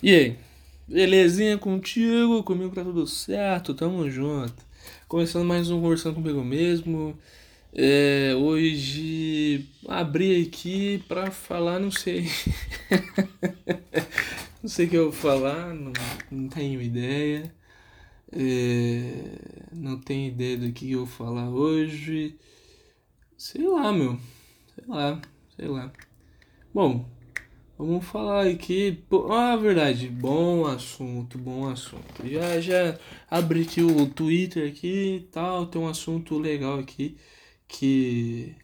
E aí? Belezinha contigo? Comigo tá tudo certo? Tamo junto. Começando mais um Conversando Comigo Mesmo. É, hoje abri aqui pra falar, não sei. não sei o que eu vou falar, não, não tenho ideia. É, não tenho ideia do que eu vou falar hoje. Sei lá, meu. Sei lá, sei lá. Bom, Vamos falar aqui. Ah, verdade. Bom assunto, bom assunto. Já já abri aqui o Twitter aqui e tal. Tem um assunto legal aqui que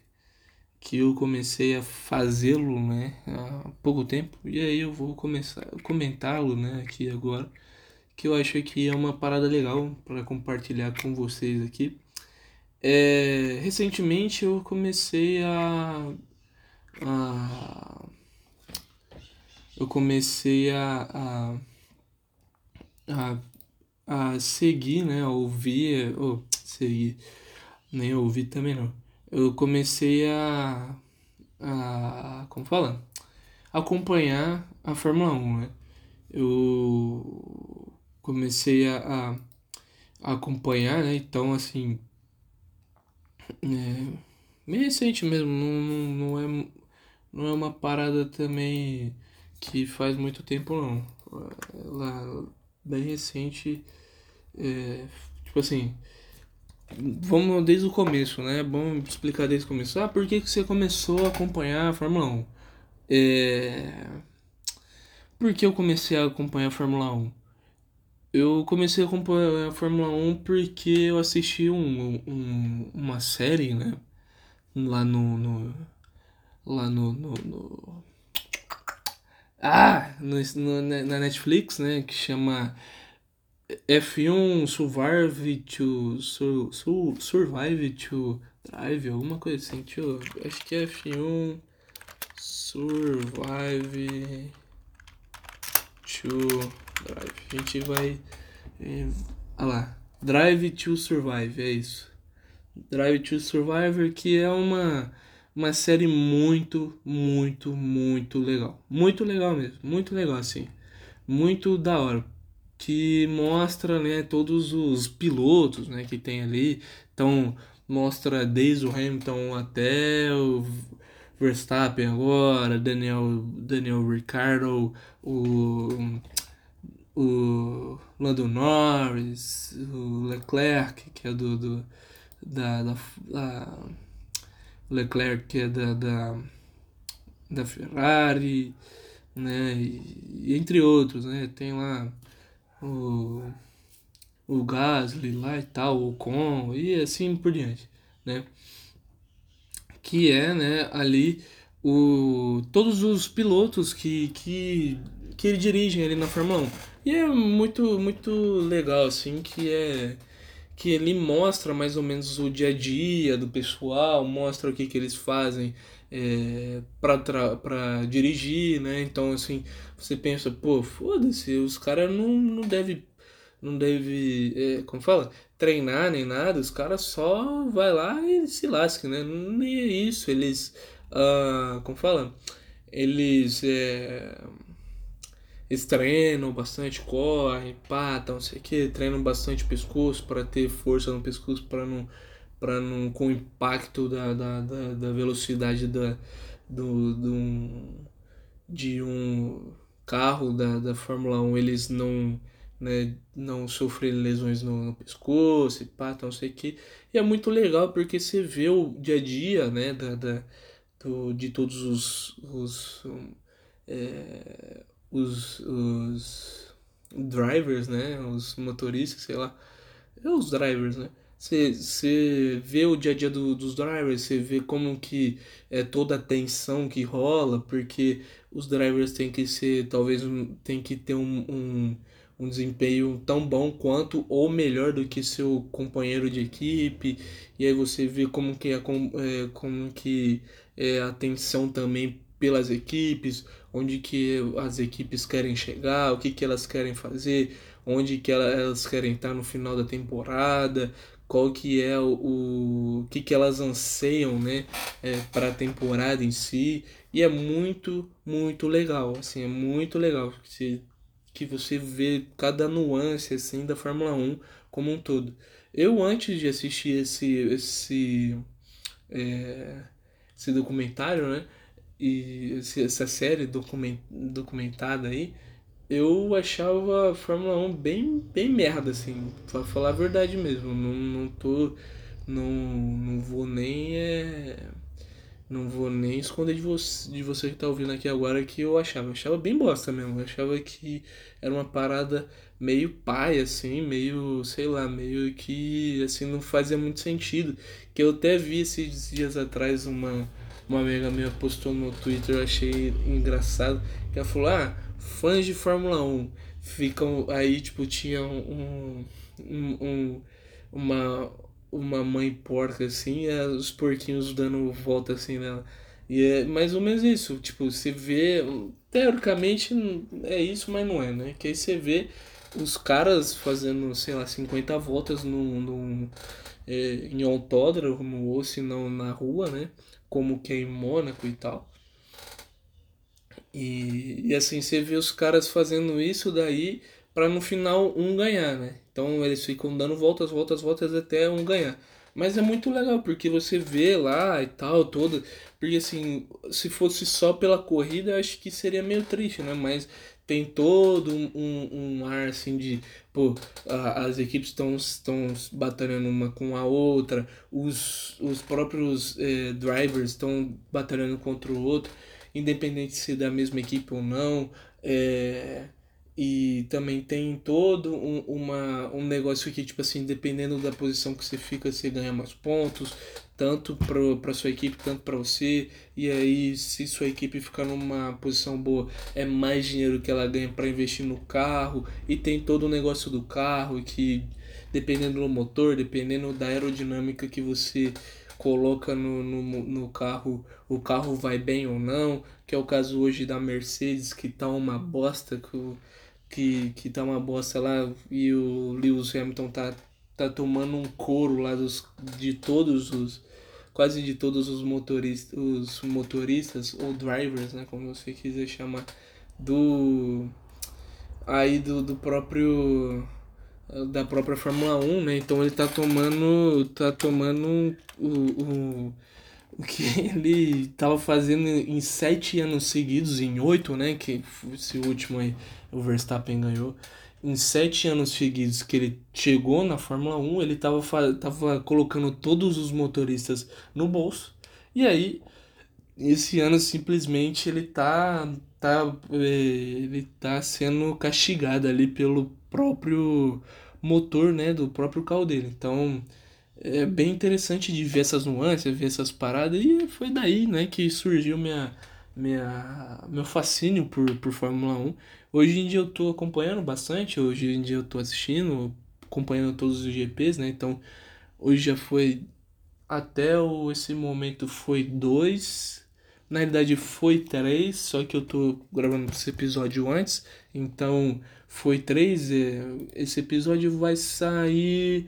que eu comecei a fazê-lo, né, há pouco tempo. E aí eu vou começar comentá-lo, né, aqui agora, que eu acho que é uma parada legal para compartilhar com vocês aqui. É, recentemente eu comecei a, a eu comecei a, a, a, a seguir, né? A ouvir, ou seguir, nem ouvir também não. Eu comecei a, a como fala? Acompanhar a Fórmula 1, né? Eu comecei a, a acompanhar, né? Então, assim, é, meio recente mesmo, não, não, não, é, não é uma parada também que faz muito tempo não. Ela bem recente. É, tipo assim. Vamos desde o começo, né? É bom explicar desde o começo. Ah, por que, que você começou a acompanhar a Fórmula 1? É... Por que eu comecei a acompanhar a Fórmula 1? Eu comecei a acompanhar a Fórmula 1 porque eu assisti um, um uma série, né? Lá no. no lá no, no, no ah, no, no, na Netflix, né? Que chama F1 Survive to sur, sur, Survive to Drive, alguma coisa assim. Eu, acho que é F1 Survive to Drive. A gente vai. É, olha lá. Drive to Survive, é isso. Drive to Survivor, que é uma uma série muito, muito, muito legal. Muito legal mesmo. Muito legal, assim. Muito da hora. Que mostra, né, todos os pilotos, né, que tem ali. Então, mostra desde o Hamilton até o Verstappen agora, Daniel, Daniel Ricciardo, o, o Lando Norris, o Leclerc, que é do, do da, da, da Leclerc que é da, da, da Ferrari, né? E, entre outros, né? Tem lá o, o Gasly lá e tal, o Con e assim por diante, né? Que é, né, ali o, todos os pilotos que, que, que ele dirige ali na Fórmula 1. E é muito, muito legal, assim, que é que ele mostra mais ou menos o dia a dia do pessoal, mostra o que, que eles fazem é, para dirigir, né? Então, assim, você pensa, pô, foda-se, os caras não, não deve não deve, é, como fala, treinar nem nada, os caras só vai lá e se lasca, né? Nem é isso, eles, uh, como fala, eles é, eles treinam bastante, correm, pá, não sei o que, treinam bastante pescoço para ter força no pescoço, para não, para não, com o impacto da, da, da, da velocidade da, do, do, de um carro da, da Fórmula 1, eles não, né, não sofrerem lesões no, no pescoço e pá, não sei o que. E é muito legal porque você vê o dia a dia, né, da, da, do, de todos os, os é, os, os drivers, né? Os motoristas, sei lá. É os drivers, né? Você vê o dia a dia do, dos drivers, você vê como que é toda a tensão que rola, porque os drivers têm que ser, talvez, tem que ter um, um, um desempenho tão bom quanto ou melhor do que seu companheiro de equipe, e aí você vê como que é, é como que é a tensão também pelas equipes, onde que as equipes querem chegar, o que, que elas querem fazer, onde que elas querem estar no final da temporada, qual que é o, o que, que elas anseiam né, é, para a temporada em si. E é muito, muito legal. Assim, é muito legal. Se, que você vê cada nuance assim da Fórmula 1 como um todo. Eu antes de assistir esse esse é, esse documentário, né? E essa série document, documentada aí, eu achava a Fórmula 1 bem, bem merda, assim, pra falar a verdade mesmo. Não, não tô. Não, não vou nem. É, não vou nem esconder de você, de você que tá ouvindo aqui agora que eu achava. Eu achava bem bosta mesmo. Eu achava que era uma parada meio pai, assim, meio, sei lá, meio que assim não fazia muito sentido. Que eu até vi esses dias atrás uma, uma amiga minha postou no Twitter, eu achei engraçado, que ela falou, ah, fãs de Fórmula 1 ficam. Aí, tipo, tinha um. um, um uma, uma mãe porca assim, e os porquinhos dando volta assim nela. E é mais ou menos isso, tipo, você vê, teoricamente é isso, mas não é, né? Que aí você vê os caras fazendo, sei lá, 50 voltas no, no, é, em autódromo ou se não na rua, né? Como que é em Mônaco e tal. E, e assim, você vê os caras fazendo isso daí para no final um ganhar, né? Então eles ficam dando voltas, voltas, voltas até um ganhar. Mas é muito legal, porque você vê lá e tal, todo. Porque assim, se fosse só pela corrida, eu acho que seria meio triste, né? Mas tem todo um, um, ar assim de. Pô, a, as equipes estão batalhando uma com a outra, os, os próprios eh, drivers estão batalhando contra o outro independente se é da mesma equipe ou não. É, e também tem todo um, uma, um negócio que, tipo assim, dependendo da posição que você fica, você ganha mais pontos, tanto para sua equipe, tanto para você. E aí, se sua equipe ficar numa posição boa, é mais dinheiro que ela ganha para investir no carro. E tem todo o negócio do carro, que dependendo do motor, dependendo da aerodinâmica que você coloca no, no, no carro, o carro vai bem ou não, que é o caso hoje da Mercedes, que tá uma bosta, que, que, que tá uma bosta lá, e o Lewis Hamilton tá, tá tomando um couro lá dos, de todos os, quase de todos os motoristas, os motoristas, ou drivers, né, como você quiser chamar, do, aí do, do próprio da própria Fórmula 1, né? Então ele tá tomando. tá tomando o, o, o que ele tava fazendo em sete anos seguidos, em oito, né? Que esse último aí o Verstappen ganhou. Em sete anos seguidos que ele chegou na Fórmula 1, ele tava, tava colocando todos os motoristas no bolso. E aí, esse ano simplesmente ele tá, tá, é, ele tá sendo castigado ali pelo próprio motor, né, do próprio carro dele. Então, é bem interessante de ver essas nuances, ver essas paradas e foi daí, né, que surgiu minha minha meu fascínio por, por Fórmula 1. Hoje em dia eu tô acompanhando bastante, hoje em dia eu tô assistindo, acompanhando todos os GPs, né? Então, hoje já foi até o, esse momento foi dois na realidade foi três, só que eu tô gravando esse episódio antes, então foi três. É, esse episódio vai sair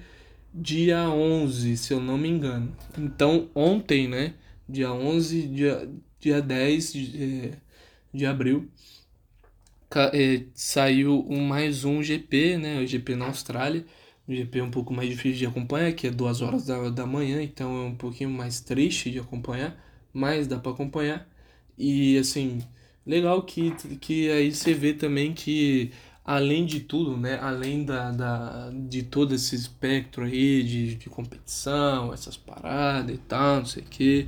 dia 11, se eu não me engano. Então ontem, né? Dia 11, dia, dia 10 de, é, de abril, saiu um, mais um GP, né? O GP na Austrália. O GP é um pouco mais difícil de acompanhar, que é duas horas da, da manhã, então é um pouquinho mais triste de acompanhar mas dá para acompanhar. E assim, legal que, que aí você vê também que além de tudo, né, além da, da, de todo esse espectro aí de, de competição, essas paradas e tal, não sei o que,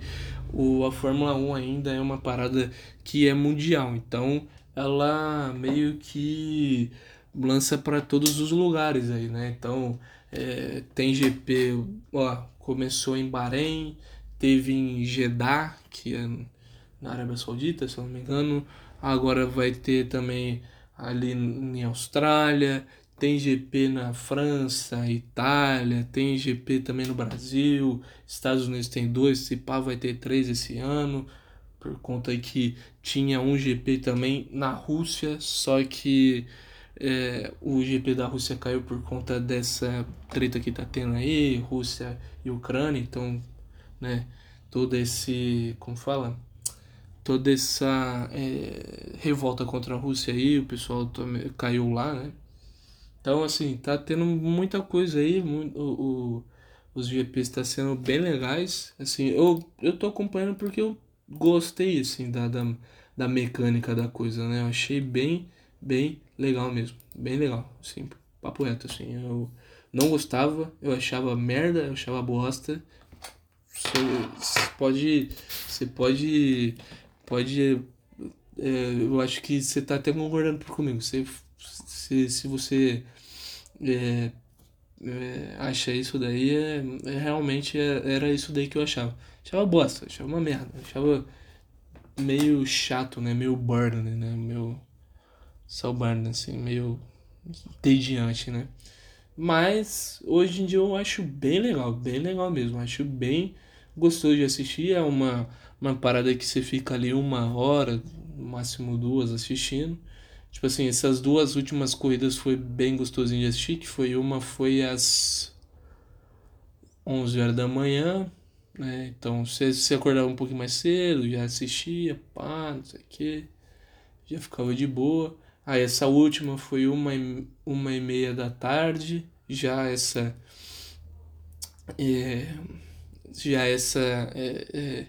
o, a Fórmula 1 ainda é uma parada que é mundial, então ela meio que lança para todos os lugares aí, né? Então é, tem GP, ó, começou em Bahrein, teve em Jeddah, que é na Arábia Saudita, se eu não me engano. Agora vai ter também ali em Austrália, tem GP na França, Itália, tem GP também no Brasil, Estados Unidos tem dois, se pá vai ter três esse ano, por conta que tinha um GP também na Rússia, só que é, o GP da Rússia caiu por conta dessa treta que tá tendo aí, Rússia e Ucrânia, então né? Todo esse, como fala? toda essa é, revolta contra a Rússia aí, o pessoal caiu lá, né? Então, assim, tá tendo muita coisa aí, muito, o, o, os GPs tá sendo bem legais, assim, eu, eu tô acompanhando porque eu gostei, assim, da, da, da mecânica da coisa, né? Eu achei bem, bem legal mesmo, bem legal, assim, papo reto, assim, eu não gostava, eu achava merda, eu achava bosta, você pode, você pode, pode, é, eu acho que você tá até concordando comigo, você, se, se você é, é, acha isso daí, é, é realmente é, era isso daí que eu achava. Achava bosta, achava uma merda, achava meio chato, né, meio burn, né, meio só burn, assim, meio entediante, né. Mas hoje em dia eu acho bem legal, bem legal mesmo. Acho bem gostoso de assistir. É uma, uma parada que você fica ali uma hora, no máximo duas assistindo. Tipo assim, essas duas últimas corridas foi bem gostosinho de assistir. Que foi uma foi às 11 horas da manhã. Né? Então você, você acordava um pouquinho mais cedo, já assistia, pá, não sei o que. Já ficava de boa. Aí essa última foi uma e, uma e meia da tarde, já essa. É, já essa. É, é,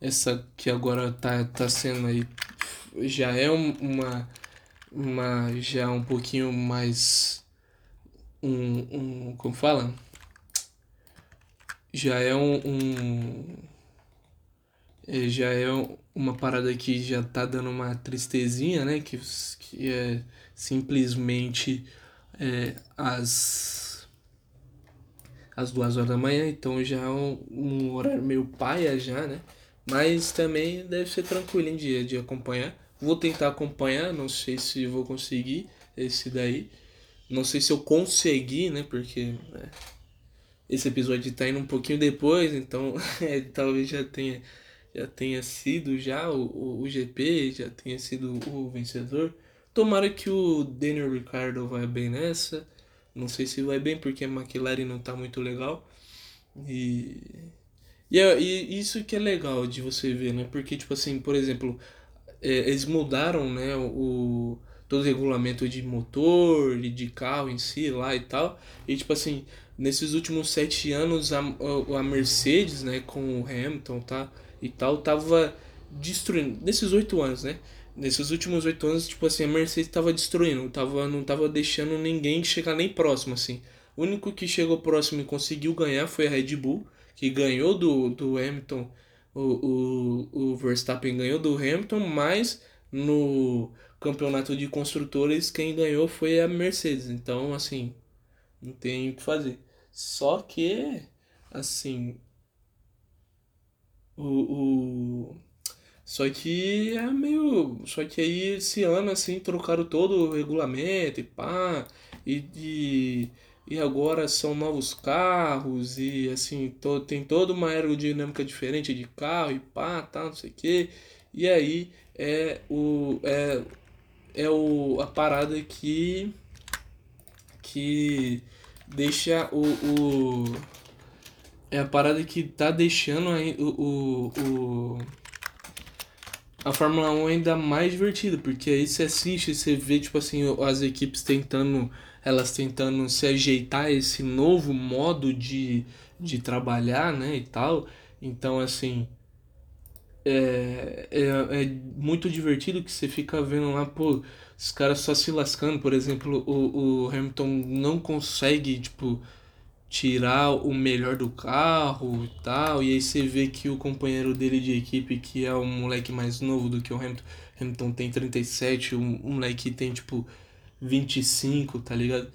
essa que agora tá, tá sendo aí. Já é uma. uma já um pouquinho mais. Um, um. Como fala? Já é um, um é, já é uma parada que já tá dando uma tristezinha, né? Que, que é simplesmente é, as, as duas horas da manhã, então já é um, um horário meio paia já, né? Mas também deve ser tranquilo de, de acompanhar. Vou tentar acompanhar, não sei se vou conseguir esse daí. Não sei se eu consegui, né? Porque né, esse episódio tá indo um pouquinho depois, então é, talvez já tenha já tenha sido já o, o, o GP, já tenha sido o vencedor. Tomara que o Daniel Ricciardo vai bem nessa. Não sei se vai bem porque a McLaren não tá muito legal. E, e, é, e isso que é legal de você ver, né? Porque, tipo assim, por exemplo, é, eles mudaram, né, o, todo o regulamento de motor e de carro em si lá e tal. E, tipo assim, nesses últimos sete anos, a, a Mercedes, né, com o Hamilton, tá? e tal, tava destruindo. Nesses oito anos, né? Nesses últimos oito anos, tipo assim, a Mercedes tava destruindo, tava, não tava deixando ninguém chegar nem próximo, assim. O único que chegou próximo e conseguiu ganhar foi a Red Bull, que ganhou do, do Hamilton, o, o, o Verstappen ganhou do Hamilton, mas no campeonato de construtores quem ganhou foi a Mercedes. Então, assim, não tem o que fazer. Só que, assim, o, o... Só que é meio. Só que aí esse ano assim trocaram todo o regulamento e pá. E, e, e agora são novos carros e assim, to, tem toda uma aerodinâmica diferente de carro e pá, tá, não sei o que. E aí é o. É, é o, a parada que. que deixa o, o é a parada que tá deixando aí o, o, o, a Fórmula 1 ainda mais divertida, porque aí você assiste, você vê, tipo assim, as equipes tentando, elas tentando se ajeitar esse novo modo de, de trabalhar, né, e tal. Então, assim, é, é, é muito divertido que você fica vendo lá, pô, os caras só se lascando, por exemplo, o, o Hamilton não consegue, tipo tirar o melhor do carro e tal. E aí você vê que o companheiro dele de equipe, que é um moleque mais novo do que o Hamilton, Hamilton tem 37, o um, um moleque tem tipo 25, tá ligado?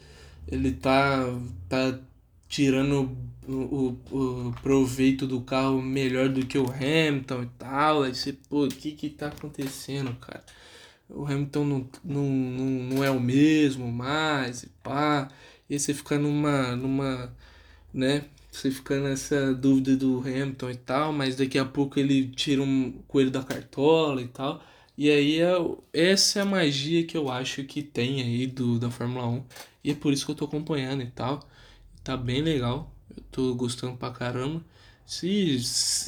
Ele tá, tá tirando o, o, o proveito do carro melhor do que o Hamilton e tal. Aí você, pô, o que que tá acontecendo, cara? O Hamilton não, não, não, não é o mesmo mais e pá. E aí você fica numa, numa né? Você fica nessa dúvida do Hamilton e tal, mas daqui a pouco ele tira um coelho da cartola e tal. E aí é, essa é a magia que eu acho que tem aí do, da Fórmula 1. E é por isso que eu tô acompanhando e tal. Tá bem legal. Eu tô gostando pra caramba. Se,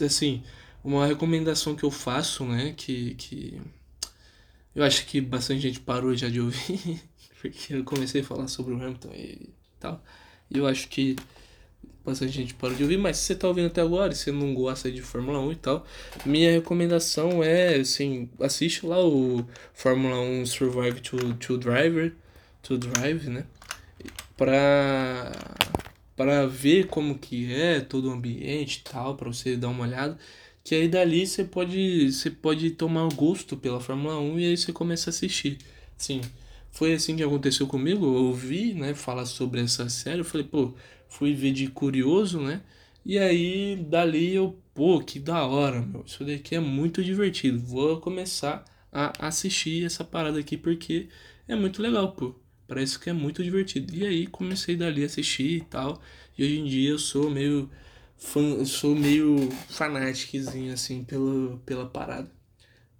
assim, uma recomendação que eu faço, né, que, que eu acho que bastante gente parou já de ouvir, porque eu comecei a falar sobre o Hamilton e tal. E eu acho que bastante gente parou de ouvir, mas se você tá ouvindo até agora e você não gosta de Fórmula 1 e tal, minha recomendação é, assim, assiste lá o Fórmula 1 Survive to, to Driver, to Drive, né? Pra, pra ver como que é todo o ambiente e tal, pra você dar uma olhada. Que aí dali você pode, você pode tomar gosto pela Fórmula 1 e aí você começa a assistir. Sim, foi assim que aconteceu comigo. Eu ouvi, né, falar sobre essa série. Eu falei, pô, fui ver de curioso, né? E aí dali eu, pô, que da hora, meu. Isso daqui é muito divertido. Vou começar a assistir essa parada aqui porque é muito legal, pô. Parece que é muito divertido. E aí comecei dali a assistir e tal. E hoje em dia eu sou meio fã, sou meio fanáticozinho assim pelo, pela parada.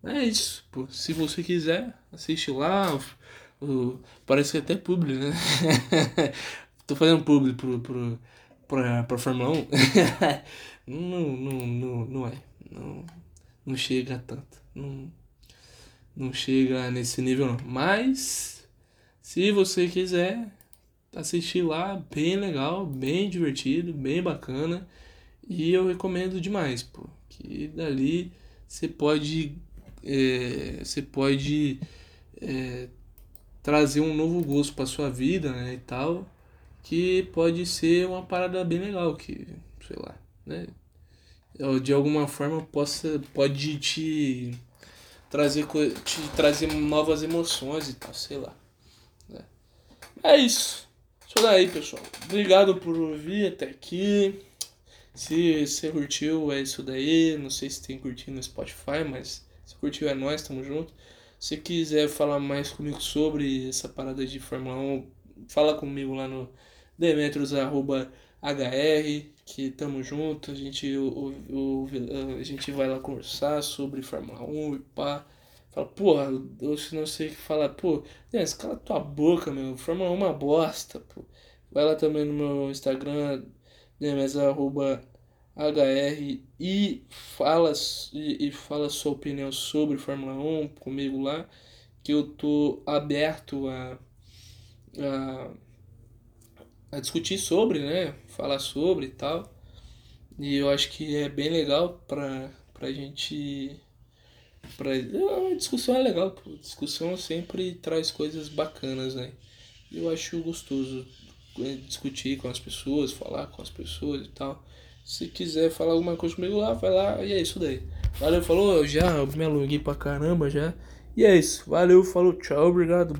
É isso, pô. Se você quiser, assiste lá. O, o, parece que é até publi, né? Tô fazendo publi pro, pro, pra, pra Fórmula 1. não, não, não, não é. Não, não chega tanto. Não, não chega nesse nível não. Mas se você quiser assistir lá, bem legal, bem divertido, bem bacana. E eu recomendo demais, pô. Que dali você pode. É, você pode é, trazer um novo gosto para sua vida, né? E tal que pode ser uma parada bem legal, que, sei lá, né? De alguma forma possa, pode te trazer, te trazer novas emoções e tal, sei lá. É isso. Isso daí, pessoal. Obrigado por ouvir até aqui. Se você curtiu, é isso daí. Não sei se tem curtido no Spotify, mas se curtiu é nós, tamo junto. Se quiser falar mais comigo sobre essa parada de Fórmula 1, fala comigo lá no demetros.hr, que tamo junto, a gente, a gente vai lá conversar sobre Fórmula 1 e pá. Fala, porra, eu não sei o que falar, pô, Denis, cala tua boca, meu, Fórmula 1 é uma bosta, pô. Vai lá também no meu Instagram, demes.hr e fala, e, e fala sua opinião sobre Fórmula 1 comigo lá, que eu tô aberto a, a a discutir sobre, né? Falar sobre e tal. E eu acho que é bem legal pra, pra gente. Pra, a discussão é legal, pô. discussão sempre traz coisas bacanas, né? Eu acho gostoso é, discutir com as pessoas, falar com as pessoas e tal. Se quiser falar alguma coisa comigo lá, vai lá e é isso daí. Valeu, falou, já me alonguei pra caramba já. E é isso, valeu, falou, tchau, obrigado.